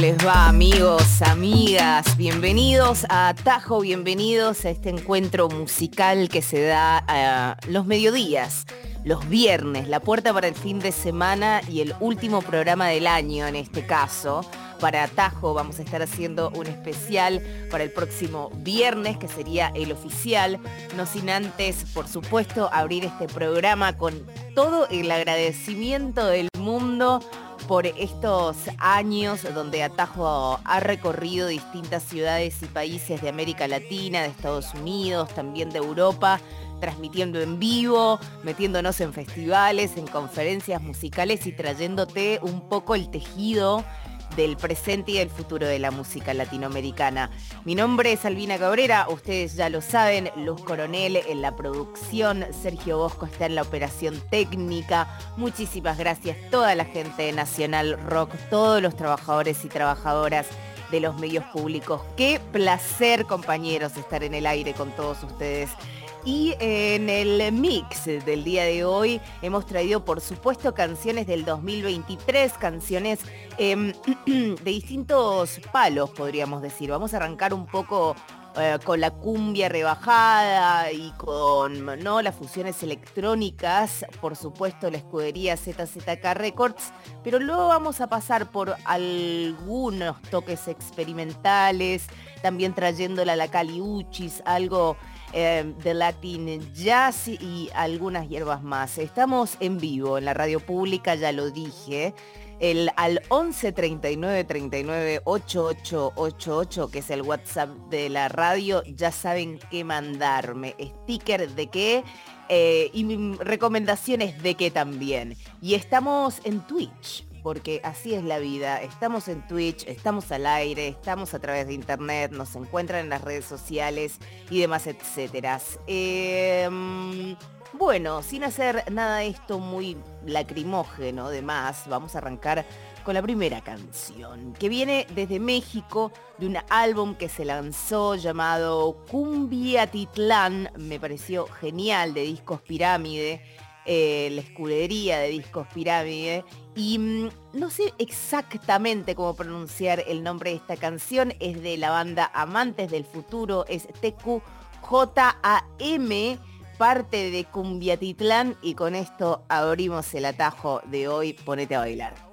Les va amigos, amigas? Bienvenidos a Tajo, bienvenidos a este encuentro musical que se da a los mediodías, los viernes, la puerta para el fin de semana y el último programa del año en este caso. Para Tajo vamos a estar haciendo un especial para el próximo viernes, que sería el oficial, no sin antes, por supuesto, abrir este programa con todo el agradecimiento del mundo por estos años donde Atajo ha recorrido distintas ciudades y países de América Latina, de Estados Unidos, también de Europa, transmitiendo en vivo, metiéndonos en festivales, en conferencias musicales y trayéndote un poco el tejido del presente y del futuro de la música latinoamericana. Mi nombre es Albina Cabrera, ustedes ya lo saben, Luz Coronel en la producción, Sergio Bosco está en la operación técnica. Muchísimas gracias toda la gente de Nacional Rock, todos los trabajadores y trabajadoras de los medios públicos. Qué placer, compañeros, estar en el aire con todos ustedes. Y en el mix del día de hoy hemos traído, por supuesto, canciones del 2023, canciones eh, de distintos palos, podríamos decir. Vamos a arrancar un poco eh, con la cumbia rebajada y con ¿no? las fusiones electrónicas, por supuesto la escudería ZZK Records, pero luego vamos a pasar por algunos toques experimentales, también trayéndola a la Caliuchis, algo eh, de Latin Jazz y algunas hierbas más. Estamos en vivo en la radio pública, ya lo dije. El, al 11 39 39 8888, que es el WhatsApp de la radio, ya saben qué mandarme. Sticker de qué eh, y recomendaciones de qué también. Y estamos en Twitch porque así es la vida. Estamos en Twitch, estamos al aire, estamos a través de internet, nos encuentran en las redes sociales y demás, etcétera. Em, bueno, sin hacer nada de esto muy lacrimógeno, demás, vamos a arrancar con la primera canción, que viene desde México, de un álbum que se lanzó llamado Cumbia Titlán, me pareció genial, de Discos Pirámide, eh, la escudería de Discos Pirámide, y mm, no sé exactamente cómo pronunciar el nombre de esta canción, es de la banda Amantes del Futuro, es TQJAM, parte de Cumbiatitlán y con esto abrimos el atajo de hoy, ponete a bailar.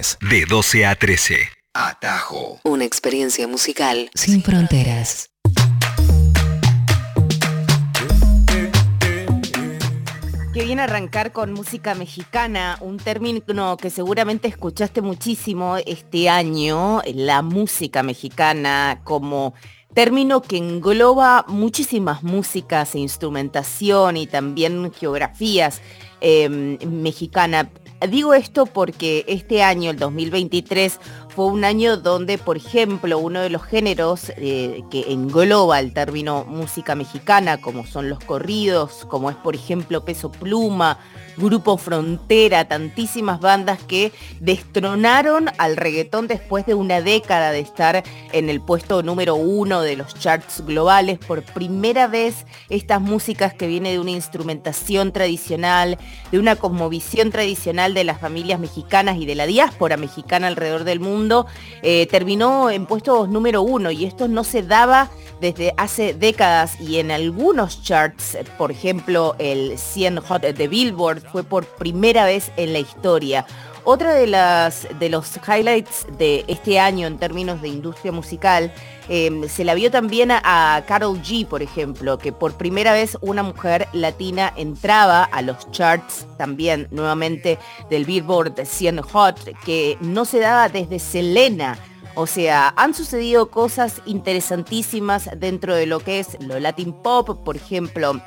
Viernes de 12 a 13. Atajo. Una experiencia musical sin fronteras. Qué bien arrancar con música mexicana, un término que seguramente escuchaste muchísimo este año, la música mexicana como término que engloba muchísimas músicas e instrumentación y también geografías eh, mexicanas. Digo esto porque este año, el 2023, fue un año donde, por ejemplo, uno de los géneros eh, que engloba el término música mexicana, como son los corridos, como es, por ejemplo, Peso Pluma, Grupo Frontera, tantísimas bandas que destronaron al reggaetón después de una década de estar en el puesto número uno de los charts globales. Por primera vez, estas músicas que vienen de una instrumentación tradicional, de una cosmovisión tradicional de las familias mexicanas y de la diáspora mexicana alrededor del mundo, eh, terminó en puestos número uno y esto no se daba desde hace décadas y en algunos charts, por ejemplo el 100 Hot de Billboard, fue por primera vez en la historia. Otra de, las, de los highlights de este año en términos de industria musical, eh, se la vio también a, a Carol G, por ejemplo, que por primera vez una mujer latina entraba a los charts también nuevamente del Billboard 100 Hot, que no se daba desde Selena. O sea, han sucedido cosas interesantísimas dentro de lo que es lo Latin Pop, por ejemplo,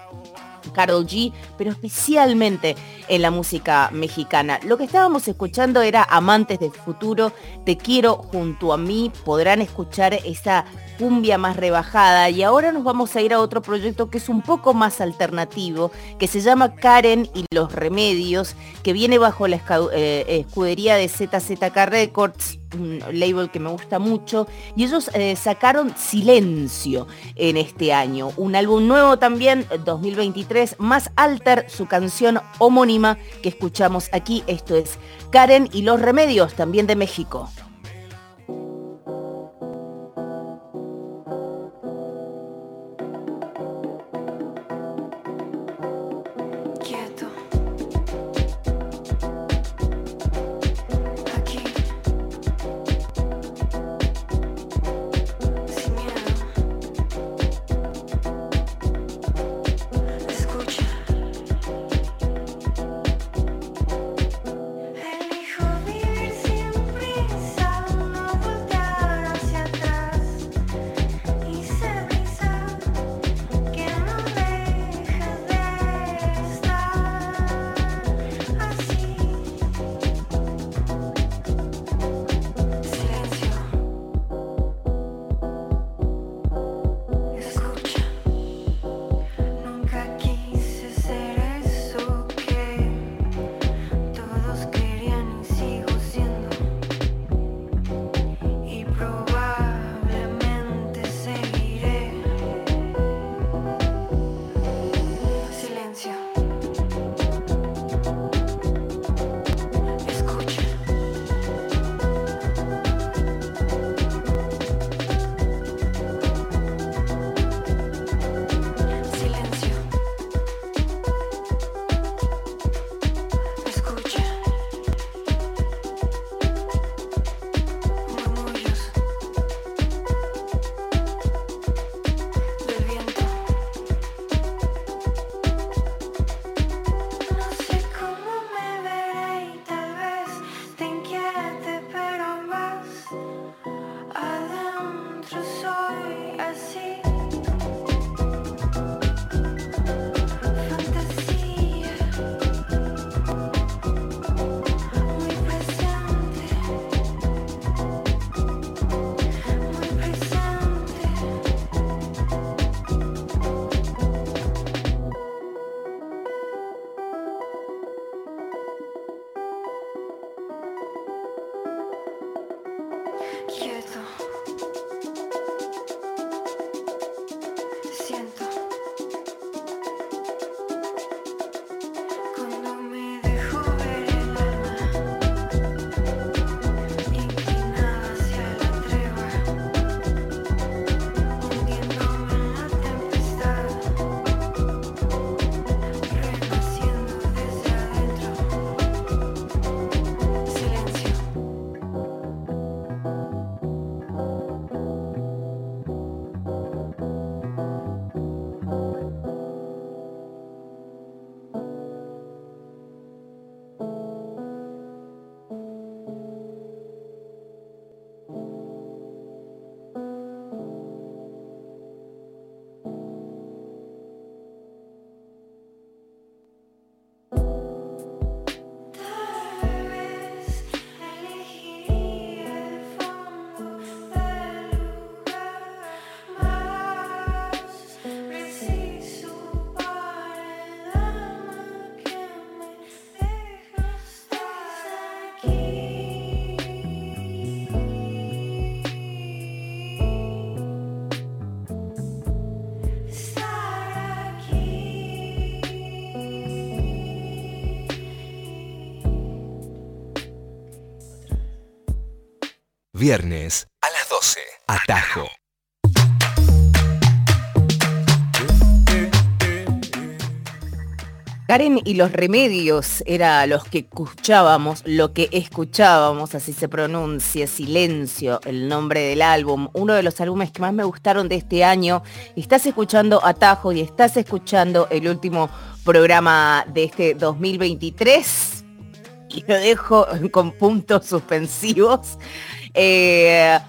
Carol G, pero especialmente en la música mexicana. Lo que estábamos escuchando era Amantes del Futuro, Te quiero junto a mí, podrán escuchar esa cumbia más rebajada. Y ahora nos vamos a ir a otro proyecto que es un poco más alternativo, que se llama Karen y los Remedios, que viene bajo la eh, escudería de ZZK Records, un label que me gusta mucho, y ellos eh, sacaron Silencio en este año, un álbum nuevo también, 2023, más alter, su canción homónima que escuchamos aquí, esto es Karen y los Remedios, también de México. キュ Viernes a las 12. Atajo. Karen y los remedios era los que escuchábamos, lo que escuchábamos, así se pronuncia, Silencio, el nombre del álbum, uno de los álbumes que más me gustaron de este año. Estás escuchando Atajo y estás escuchando el último programa de este 2023 y lo dejo con puntos suspensivos. Eh,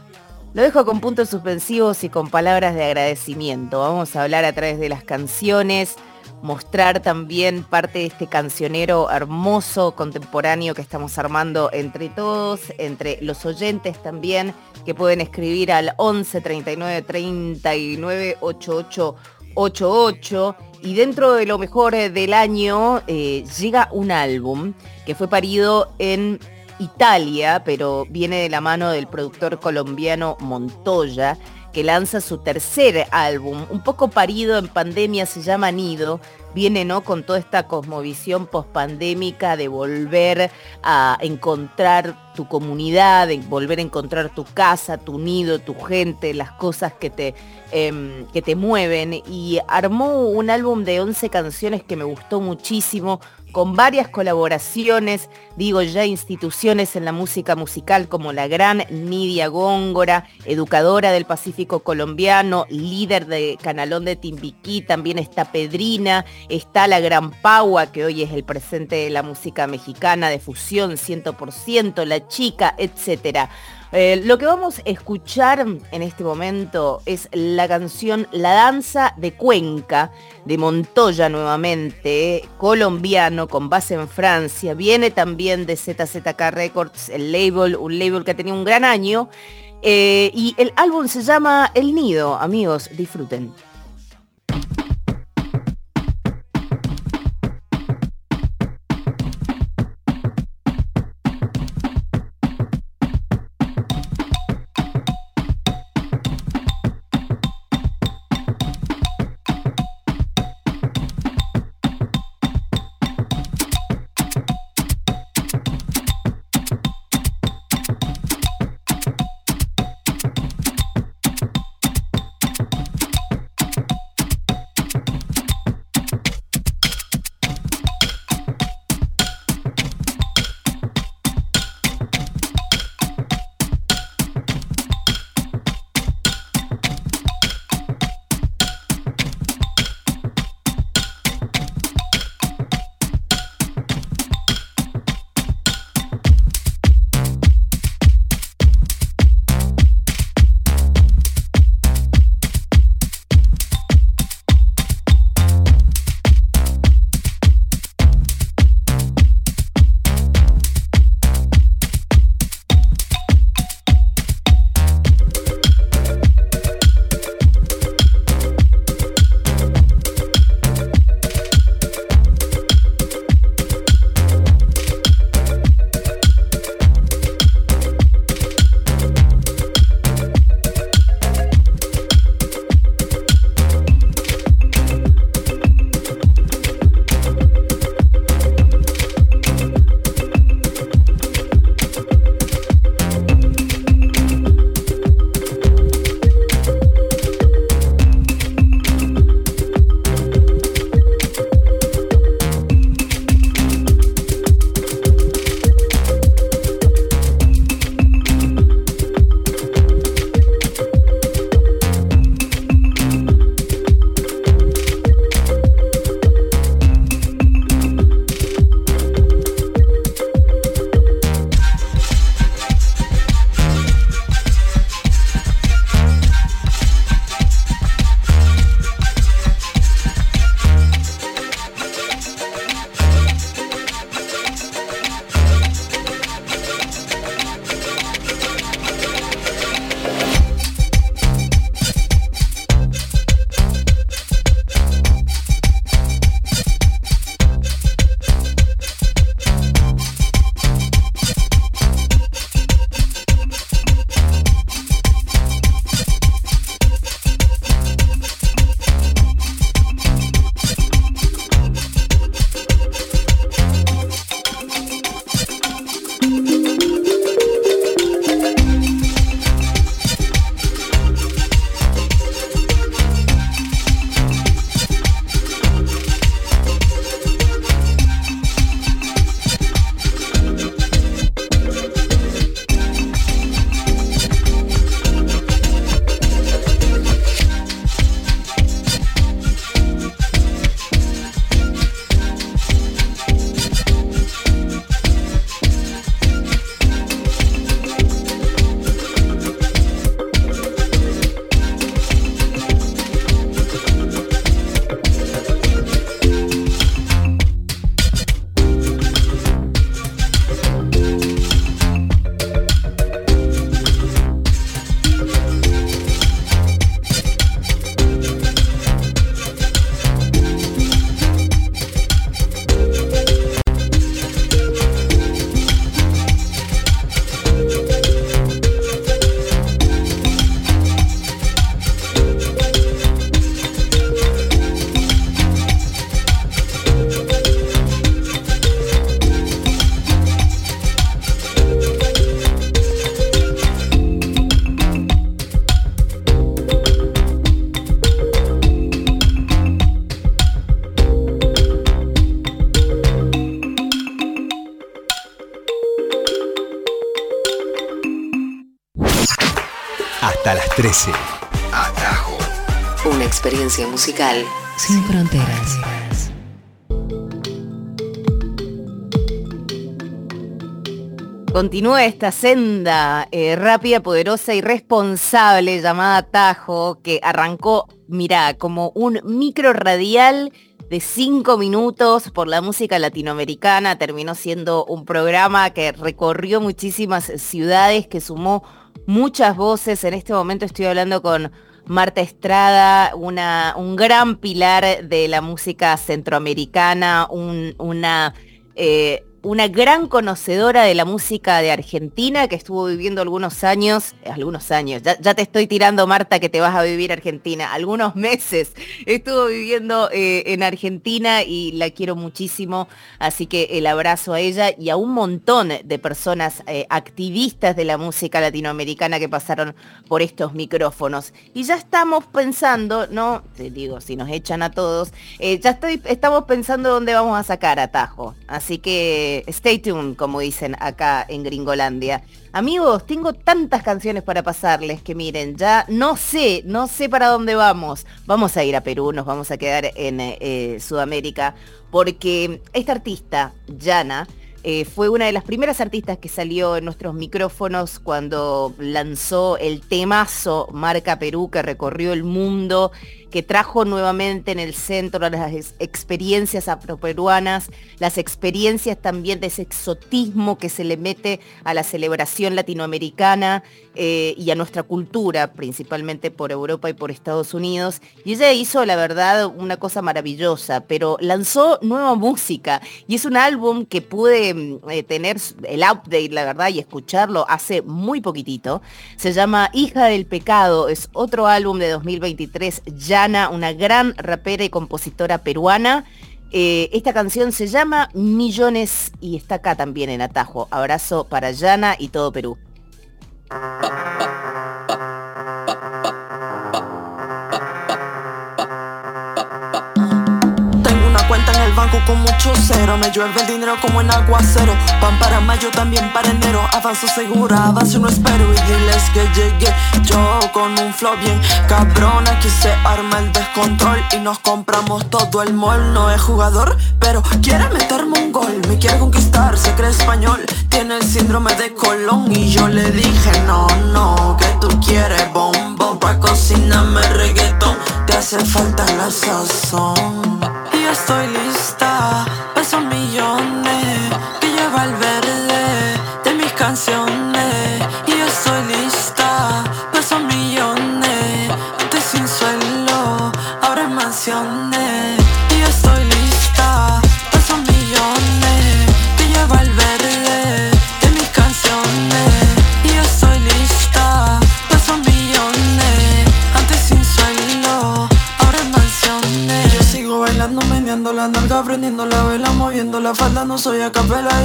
lo dejo con puntos suspensivos y con palabras de agradecimiento. Vamos a hablar a través de las canciones mostrar también parte de este cancionero hermoso, contemporáneo que estamos armando entre todos, entre los oyentes también, que pueden escribir al 11 39 39 88 88 y dentro de lo mejor del año eh, llega un álbum que fue parido en Italia, pero viene de la mano del productor colombiano Montoya, que lanza su tercer álbum, un poco parido en pandemia, se llama Nido, viene ¿no? con toda esta cosmovisión pospandémica de volver a encontrar tu comunidad, de volver a encontrar tu casa, tu nido, tu gente, las cosas que te, em, que te mueven. Y armó un álbum de 11 canciones que me gustó muchísimo, con varias colaboraciones, digo ya instituciones en la música musical como la gran Nidia Góngora, educadora del Pacífico colombiano, líder de Canalón de Timbiquí, también está Pedrina, está la gran Paua, que hoy es el presente de la música mexicana de fusión 100%, la chica, etcétera. Eh, lo que vamos a escuchar en este momento es la canción La Danza de Cuenca de Montoya nuevamente, colombiano con base en Francia. Viene también de ZZK Records, el label, un label que tenía un gran año. Eh, y el álbum se llama El Nido, amigos, disfruten. 13. Atajo. Una experiencia musical sin fronteras. Continúa esta senda eh, rápida, poderosa y responsable llamada Tajo, que arrancó, mira, como un micro radial de cinco minutos por la música latinoamericana. Terminó siendo un programa que recorrió muchísimas ciudades, que sumó muchas voces. En este momento estoy hablando con Marta Estrada, una, un gran pilar de la música centroamericana, un- una... eh, una gran conocedora de la música de Argentina que estuvo viviendo algunos años, eh, algunos años, ya, ya te estoy tirando Marta que te vas a vivir Argentina, algunos meses estuvo viviendo eh, en Argentina y la quiero muchísimo, así que el abrazo a ella y a un montón de personas eh, activistas de la música latinoamericana que pasaron por estos micrófonos. Y ya estamos pensando, no, te digo, si nos echan a todos, ya estamos pensando dónde vamos a sacar atajo. Así que stay tuned, como dicen acá en Gringolandia. Amigos, tengo tantas canciones para pasarles que miren, ya no sé, no sé para dónde vamos. Vamos a ir a Perú, nos vamos a quedar en eh, Sudamérica, porque esta artista, Yana, eh, fue una de las primeras artistas que salió en nuestros micrófonos cuando lanzó el temazo Marca Perú que recorrió el mundo, que trajo nuevamente en el centro las ex- experiencias afroperuanas, las experiencias también de ese exotismo que se le mete a la celebración latinoamericana eh, y a nuestra cultura, principalmente por Europa y por Estados Unidos. Y ella hizo, la verdad, una cosa maravillosa, pero lanzó nueva música y es un álbum que pude mm, eh, tener el update, la verdad, y escucharlo hace muy poquitito. Se llama Hija del Pecado, es otro álbum de 2023, Una gran rapera y compositora peruana. Eh, esta canción se llama Millones y está acá también en Atajo. Abrazo para Yana y todo Perú. cuenta en el banco con mucho cero. Me llueve el dinero como en aguacero. Pan para mayo, también para enero. Avanzo segura, avanzo no espero. Y diles que llegué yo con un flow bien cabrón. Aquí se arma el descontrol Y nos compramos todo el mall. No es jugador, pero quiere meterme un gol. Me quiere conquistar, se cree español. Tiene el síndrome de Colón Y yo le dije no, no Que tú quieres bombo Pa' cocinarme reggaetón. Te hace falta la sazón estoy lista,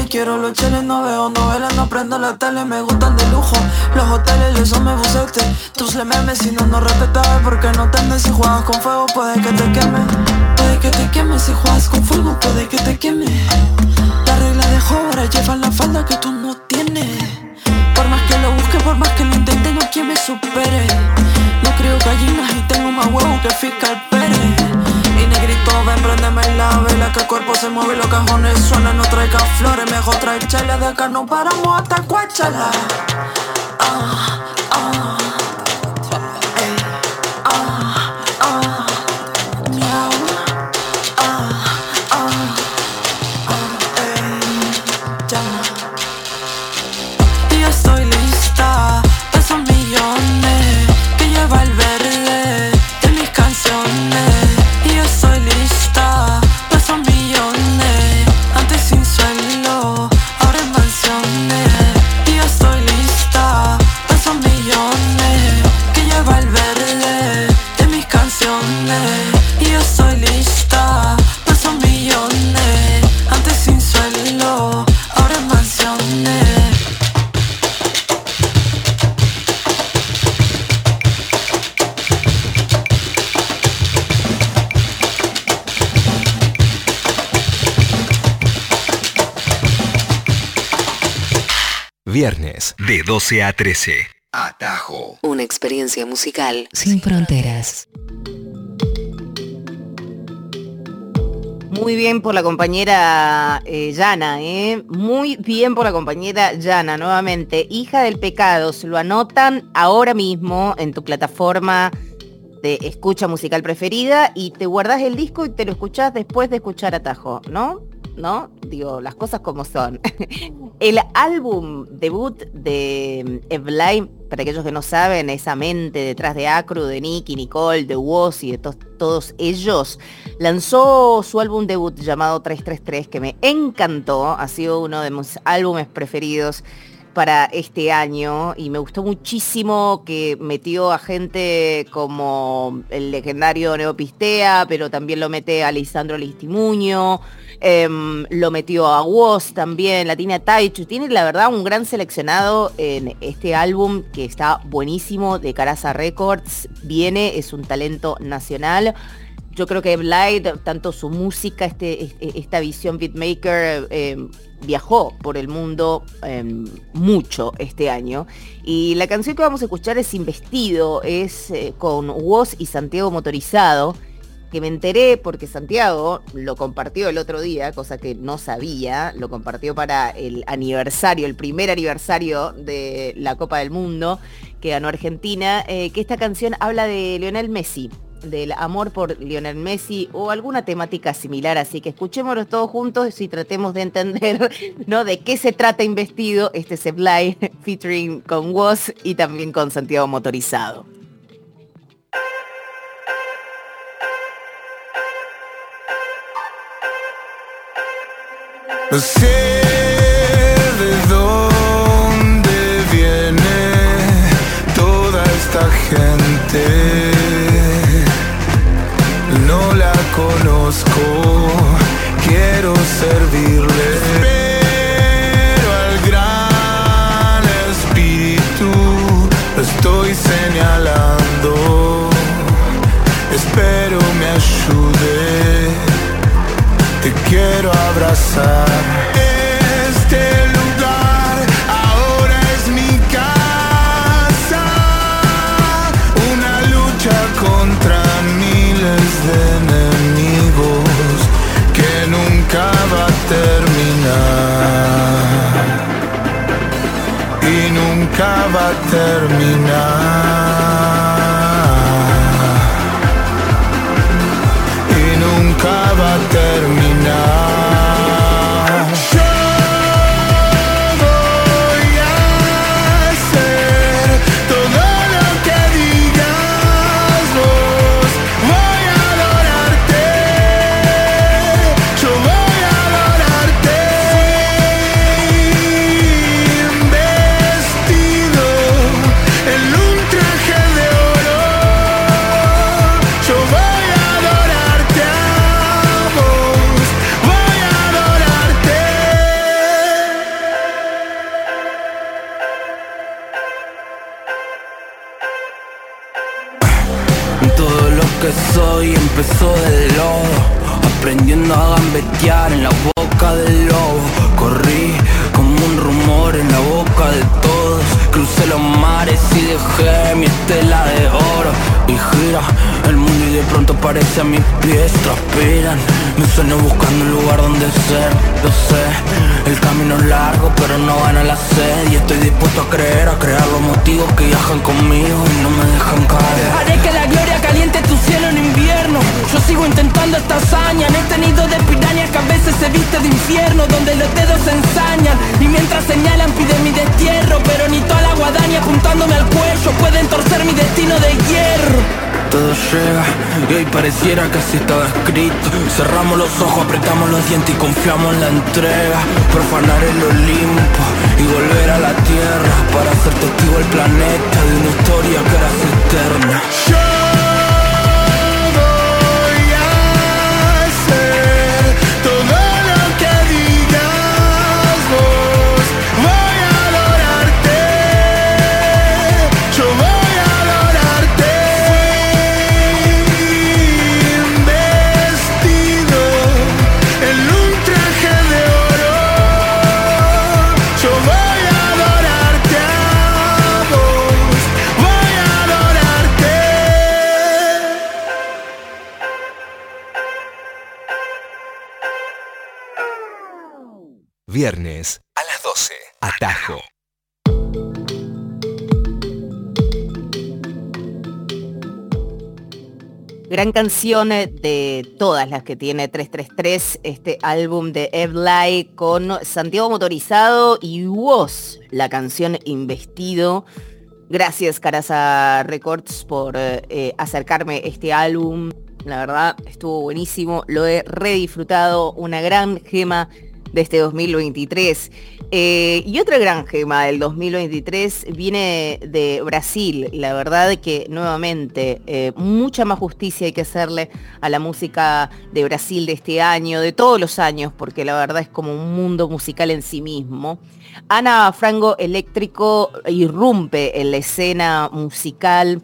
quiero los cheles, no veo novelas, no prendo la tele, me gustan de lujo, los hoteles, eso me bucete, tus le memes, si no, no respetas, porque no temes, si juegas con fuego, puede que te queme, puede que te queme, si juegas con fuego, puede que te queme, la regla de ahora lleva la falda que tú no tienes, por más que lo busque, por más que lo intente, no quien me supere, no creo gallinas y tengo más huevos que fiscal Pérez. Negrito, ven, préndeme la vela Que el cuerpo se mueve y los cajones suenan No traigas flores, mejor trae chela De acá no paramos hasta Coachella. Ah, ah 12 a 13. Atajo. Una experiencia musical sin fronteras. Muy bien por la compañera eh, Yana, ¿eh? Muy bien por la compañera Yana, nuevamente. Hija del pecado, se lo anotan ahora mismo en tu plataforma de escucha musical preferida y te guardas el disco y te lo escuchás después de escuchar Atajo, ¿no? ¿No? Digo, las cosas como son. el álbum debut de Evelyne, para aquellos que no saben, esa mente detrás de Acru, de Nicky, Nicole, de Woz y de to- todos ellos, lanzó su álbum debut llamado 333 que me encantó, ha sido uno de mis álbumes preferidos para este año y me gustó muchísimo que metió a gente como el legendario Neopistea, pero también lo mete a Lisandro Listimuño, em, lo metió a Woz también, la tiene a Taichu, tiene la verdad un gran seleccionado en este álbum que está buenísimo de Caraza Records, viene, es un talento nacional. Yo creo que Blight, tanto su música, este, este- esta visión beatmaker, eh, viajó por el mundo eh, mucho este año. Y la canción que vamos a escuchar es Investido, es eh, con Woz y Santiago Motorizado, que me enteré porque Santiago lo compartió el otro día, cosa que no sabía, lo compartió para el aniversario, el primer aniversario de la Copa del Mundo que ganó Argentina, eh, que esta canción habla de Lionel Messi del amor por Lionel Messi o alguna temática similar, así que escuchémoslo todos juntos y tratemos de entender ¿no? de qué se trata investido este Sublime featuring con Woz y también con Santiago Motorizado. No sé de dónde viene toda esta gente. No la conozco, quiero servirle. Pero al gran espíritu lo estoy señalando. Espero me ayude te quiero abrazar. Donde los dedos se ensañan. Y mientras señalan piden mi destierro Pero ni toda la guadaña apuntándome al cuello Pueden torcer mi destino de hierro. Todo llega y hoy pareciera que así estaba escrito. Cerramos los ojos, apretamos los dientes y confiamos en la entrega. Profanar el Olimpo y volver a la tierra Para ser testigo del planeta de una historia que era eterna 12. Atajo. Gran canción eh, de todas las que tiene 333, este álbum de Evlay con Santiago Motorizado y Woz, la canción Investido. Gracias Caraza Records por eh, acercarme este álbum. La verdad, estuvo buenísimo, lo he redisfrutado, una gran gema de este 2023. Eh, y otra gran gema del 2023 viene de Brasil. La verdad que nuevamente eh, mucha más justicia hay que hacerle a la música de Brasil de este año, de todos los años, porque la verdad es como un mundo musical en sí mismo. Ana Frango Eléctrico irrumpe en la escena musical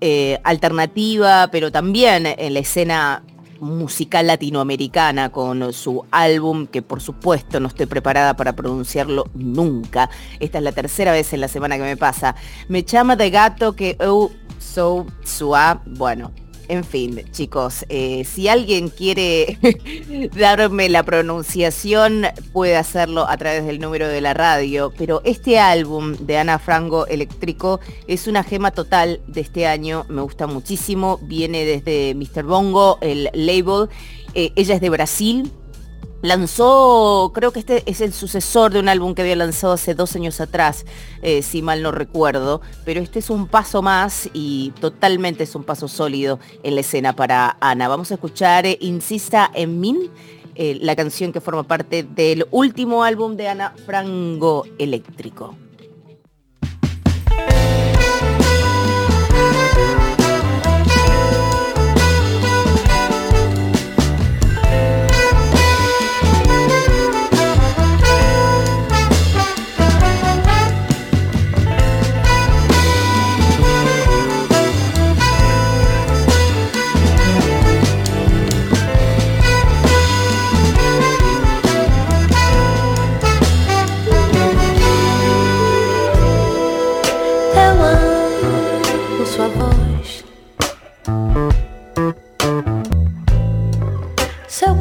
eh, alternativa, pero también en la escena musical latinoamericana con su álbum, que por supuesto no estoy preparada para pronunciarlo nunca. Esta es la tercera vez en la semana que me pasa. Me llama de gato que eu sou sua. Bueno, en fin, chicos, eh, si alguien quiere darme la pronunciación, puede hacerlo a través del número de la radio. Pero este álbum de Ana Frango Eléctrico es una gema total de este año. Me gusta muchísimo. Viene desde Mr. Bongo, el label. Eh, ella es de Brasil, Lanzó, creo que este es el sucesor de un álbum que había lanzado hace dos años atrás, eh, si mal no recuerdo, pero este es un paso más y totalmente es un paso sólido en la escena para Ana. Vamos a escuchar eh, Insista en Min, eh, la canción que forma parte del último álbum de Ana Frango Eléctrico.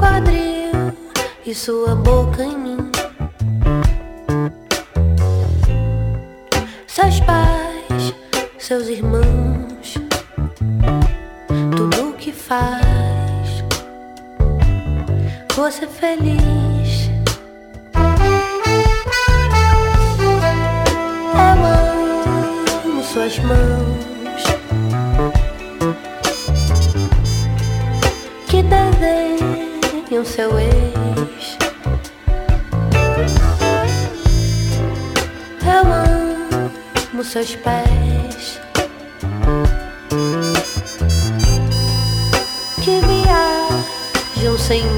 Quadril e sua boca em mim. Seus pais, seus irmãos, tudo o que faz você feliz. Eu amo suas mãos desenham seu ex. Eu amo seus pés que viajam sem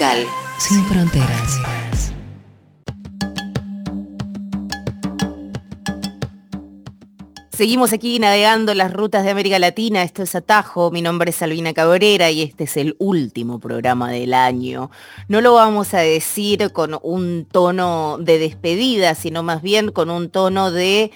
musical sin fronteras. Seguimos aquí navegando las rutas de América Latina. Esto es Atajo. Mi nombre es Albina Cabrera y este es el último programa del año. No lo vamos a decir con un tono de despedida, sino más bien con un tono de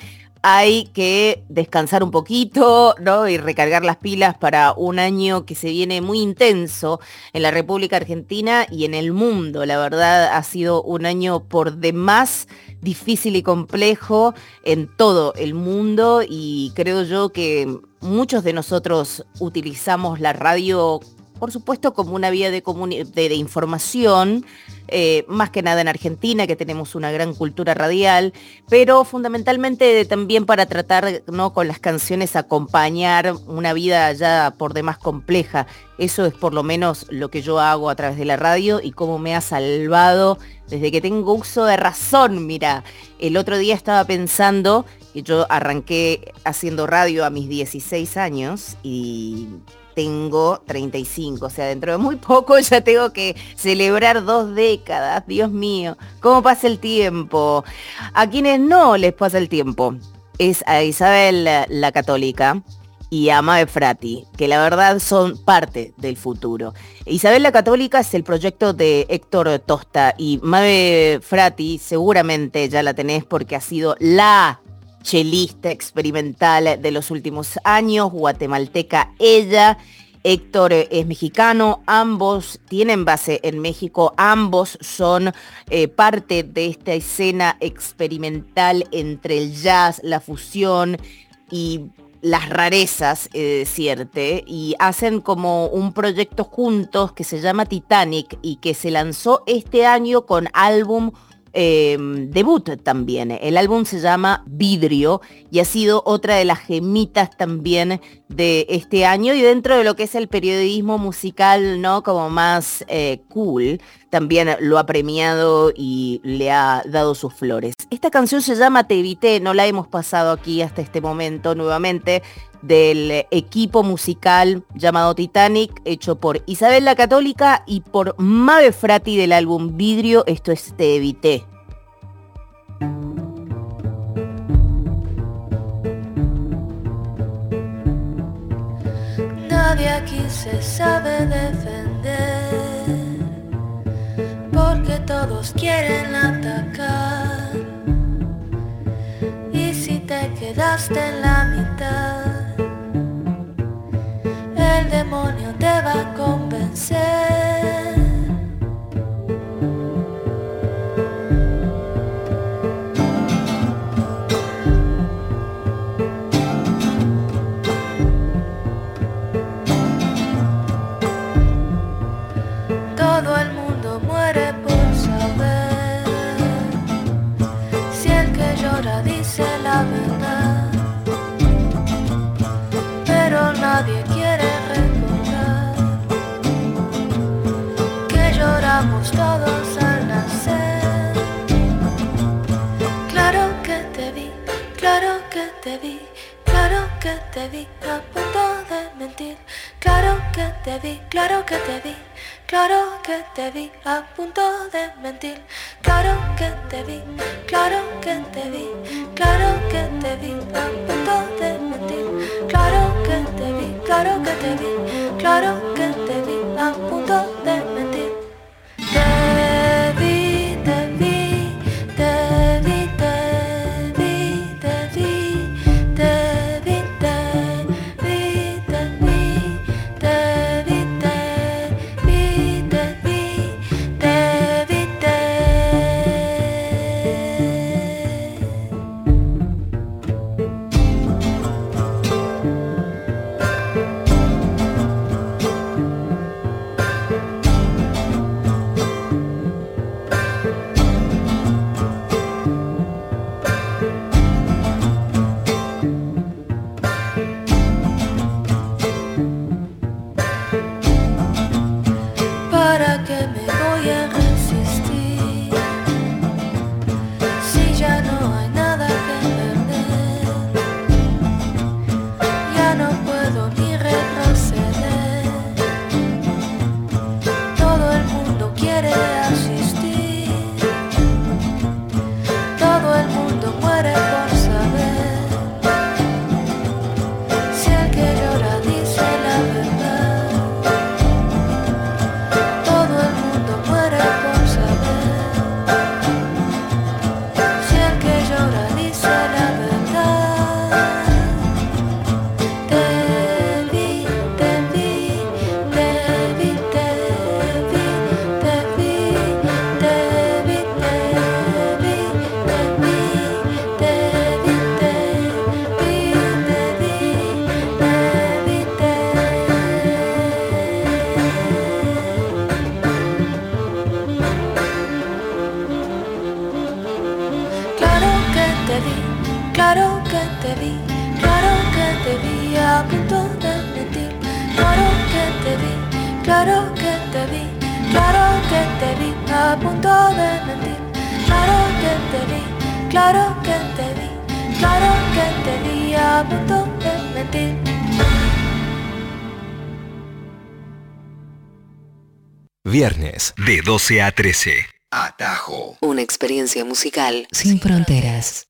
hay que descansar un poquito, ¿no? Y recargar las pilas para un año que se viene muy intenso en la República Argentina y en el mundo. La verdad ha sido un año por demás difícil y complejo en todo el mundo y creo yo que muchos de nosotros utilizamos la radio por supuesto como una vía de, de, de información, eh, más que nada en Argentina, que tenemos una gran cultura radial, pero fundamentalmente también para tratar ¿no? con las canciones acompañar una vida ya por demás compleja. Eso es por lo menos lo que yo hago a través de la radio y cómo me ha salvado desde que tengo uso de razón. Mira, el otro día estaba pensando que yo arranqué haciendo radio a mis 16 años y tengo 35, o sea, dentro de muy poco ya tengo que celebrar dos décadas, Dios mío, ¿cómo pasa el tiempo? A quienes no les pasa el tiempo es a Isabel la, Católica y a Mabe Frati, que la verdad son parte del futuro. Isabel la Católica es el proyecto de Héctor Tosta y Mabe Frati seguramente ya la tenés porque ha sido la chelista experimental de los últimos años, guatemalteca ella. Héctor es mexicano, ambos tienen base en México, ambos son eh, parte de esta escena experimental entre el jazz, la fusión y las rarezas, eh, decirte, y hacen como un proyecto juntos que se llama Titanic y que se lanzó este año con álbum eh, debut también. El álbum se llama Vidrio y ha sido otra de las gemitas también de este año y dentro de lo que es el periodismo musical, ¿no? Como más eh, cool, también lo ha premiado y le ha dado sus flores. Esta canción se llama Te evité, no la hemos pasado aquí hasta este momento nuevamente, del equipo musical llamado Titanic, hecho por Isabel la Católica y por Mabe Frati del álbum Vidrio, esto es Te Evité. Nadie aquí se sabe defender, todos quieren atacar. Y si te quedaste en la mitad, el demonio te va a convencer. Todos al nacer. Claro que te vi, claro que te vi, claro que te vi a punto de mentir. Claro que te vi, claro que te vi. Claro que te vi a punto de mentir. Claro que te vi, claro que te vi, claro que te vi a punto de mentir. Claro que te vi, claro que te vi, claro que te vi a punto Viernes de 12 a 13. Atajo. Una experiencia musical sin fronteras.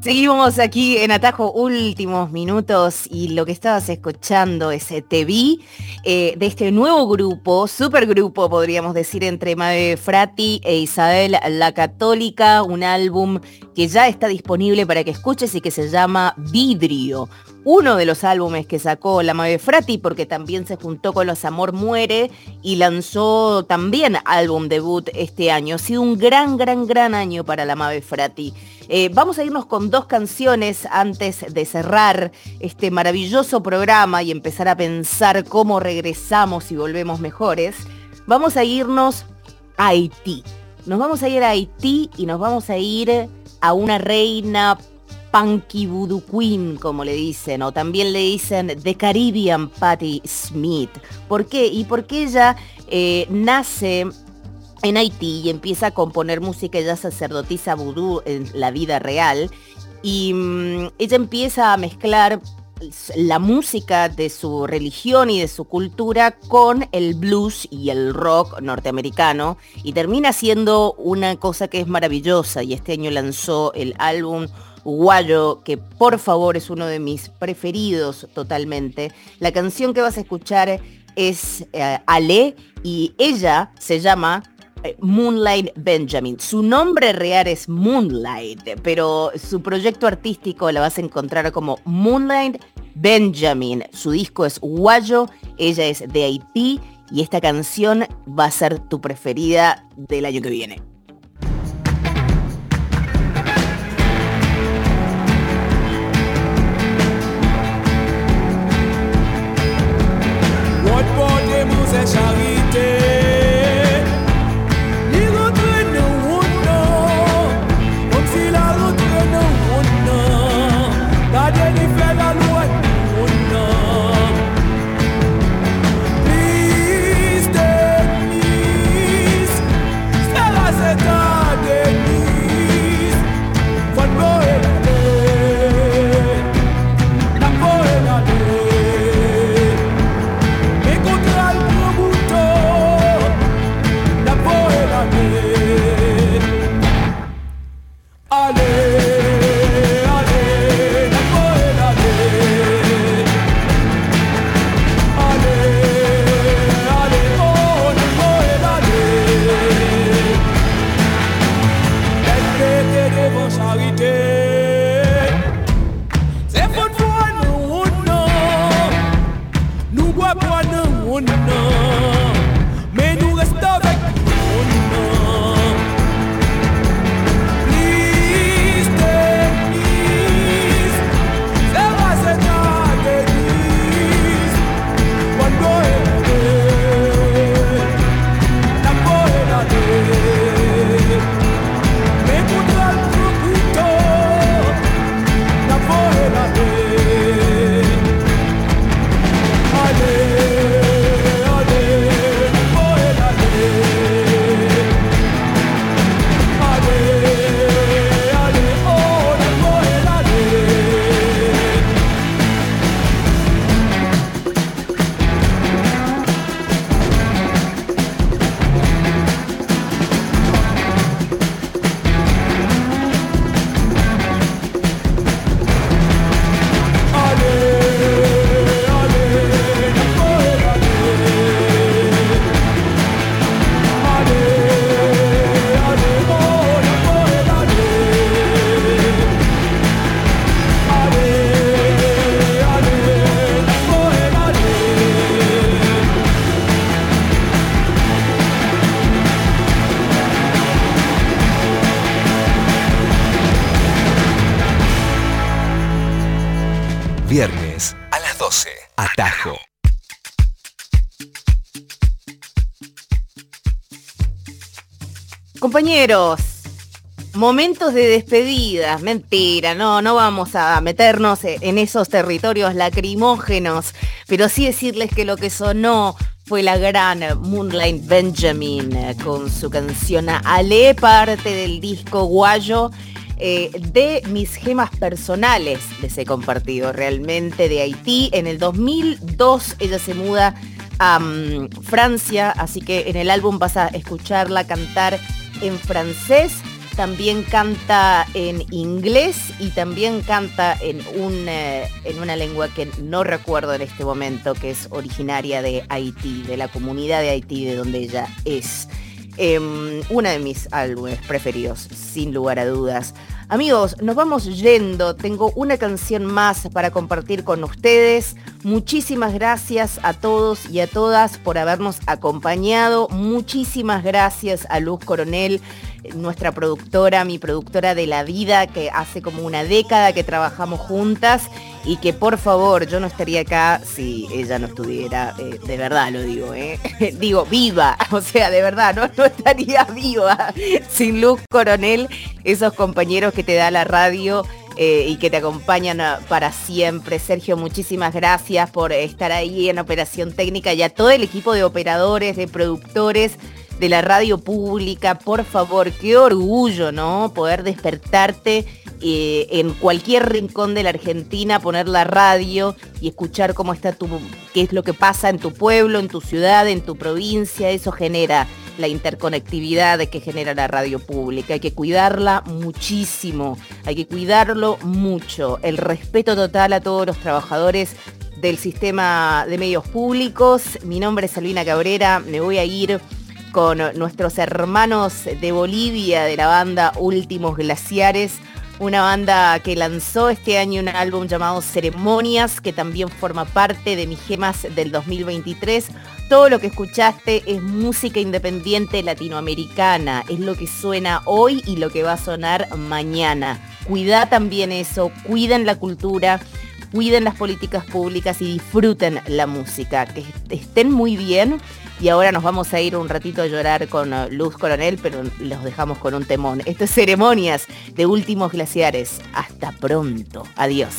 Seguimos aquí en Atajo últimos minutos y lo que estabas escuchando es eh, Te Vi eh, de este nuevo grupo, supergrupo podríamos decir entre Mabe Frati e Isabel la Católica, un álbum que ya está disponible para que escuches y que se llama Vidrio. Uno de los álbumes que sacó la Mabe Frati porque también se juntó con Los Amor Muere y lanzó también álbum debut este año. Ha sido un gran, gran, gran año para la Mabe Frati. Eh, vamos a irnos con dos canciones antes de cerrar este maravilloso programa y empezar a pensar cómo regresamos y volvemos mejores. Vamos a irnos a Haití. Nos vamos a ir a Haití y nos vamos a ir a una reina punky voodoo queen, como le dicen, o también le dicen The Caribbean Patti Smith. ¿Por qué? Y porque ella eh, nace en Haití y empieza a componer música, ella sacerdotisa vudú en la vida real y mm, ella empieza a mezclar la música de su religión y de su cultura con el blues y el rock norteamericano y termina siendo una cosa que es maravillosa y este año lanzó el álbum Guayo, que por favor es uno de mis preferidos totalmente. La canción que vas a escuchar es eh, Ale y ella se llama Moonlight Benjamin. Su nombre real es Moonlight, pero su proyecto artístico la vas a encontrar como Moonlight Benjamin. Su disco es Guayo, ella es de Haití y esta canción va a ser tu preferida del año que viene. Viernes a las 12. Atajo. Compañeros, momentos de despedida, mentira, no, no vamos a meternos en esos territorios lacrimógenos, pero sí decirles que lo que sonó fue la gran Moonlight Benjamin eh, con su canción Ale, parte del disco Guayo. Eh, de mis gemas personales les he compartido realmente de Haití. En el 2002 ella se muda a mm, Francia, así que en el álbum vas a escucharla cantar en francés, también canta en inglés y también canta en, un, eh, en una lengua que no recuerdo en este momento, que es originaria de Haití, de la comunidad de Haití, de donde ella es. Em, uno de mis álbumes preferidos, sin lugar a dudas. Amigos, nos vamos yendo. Tengo una canción más para compartir con ustedes. Muchísimas gracias a todos y a todas por habernos acompañado. Muchísimas gracias a Luz Coronel, nuestra productora, mi productora de la vida, que hace como una década que trabajamos juntas y que por favor yo no estaría acá si ella no estuviera, eh, de verdad lo digo, ¿eh? digo viva, o sea, de verdad, no, no estaría viva sin Luz Coronel, esos compañeros que te da la radio. eh, y que te acompañan ah, para siempre. Sergio, muchísimas gracias por estar ahí en Operación Técnica y a todo el equipo de operadores, de productores de la radio pública. Por favor, qué orgullo, ¿no? Poder despertarte eh, en cualquier rincón de la Argentina, poner la radio y escuchar cómo está tu, qué es lo que pasa en tu pueblo, en tu ciudad, en tu provincia. Eso genera la interconectividad que genera la radio pública. Hay que cuidarla muchísimo, hay que cuidarlo mucho. El respeto total a todos los trabajadores del sistema de medios públicos. Mi nombre es Salvina Cabrera, me voy a ir con nuestros hermanos de Bolivia de la banda Últimos Glaciares, una banda que lanzó este año un álbum llamado Ceremonias, que también forma parte de mis gemas del 2023. Todo lo que escuchaste es música independiente latinoamericana, es lo que suena hoy y lo que va a sonar mañana. Cuida también eso, cuiden la cultura, cuiden las políticas públicas y disfruten la música. Que estén muy bien. Y ahora nos vamos a ir un ratito a llorar con uh, Luz Coronel, pero los dejamos con un temón. Esto es Ceremonias de Últimos Glaciares. Hasta pronto. Adiós.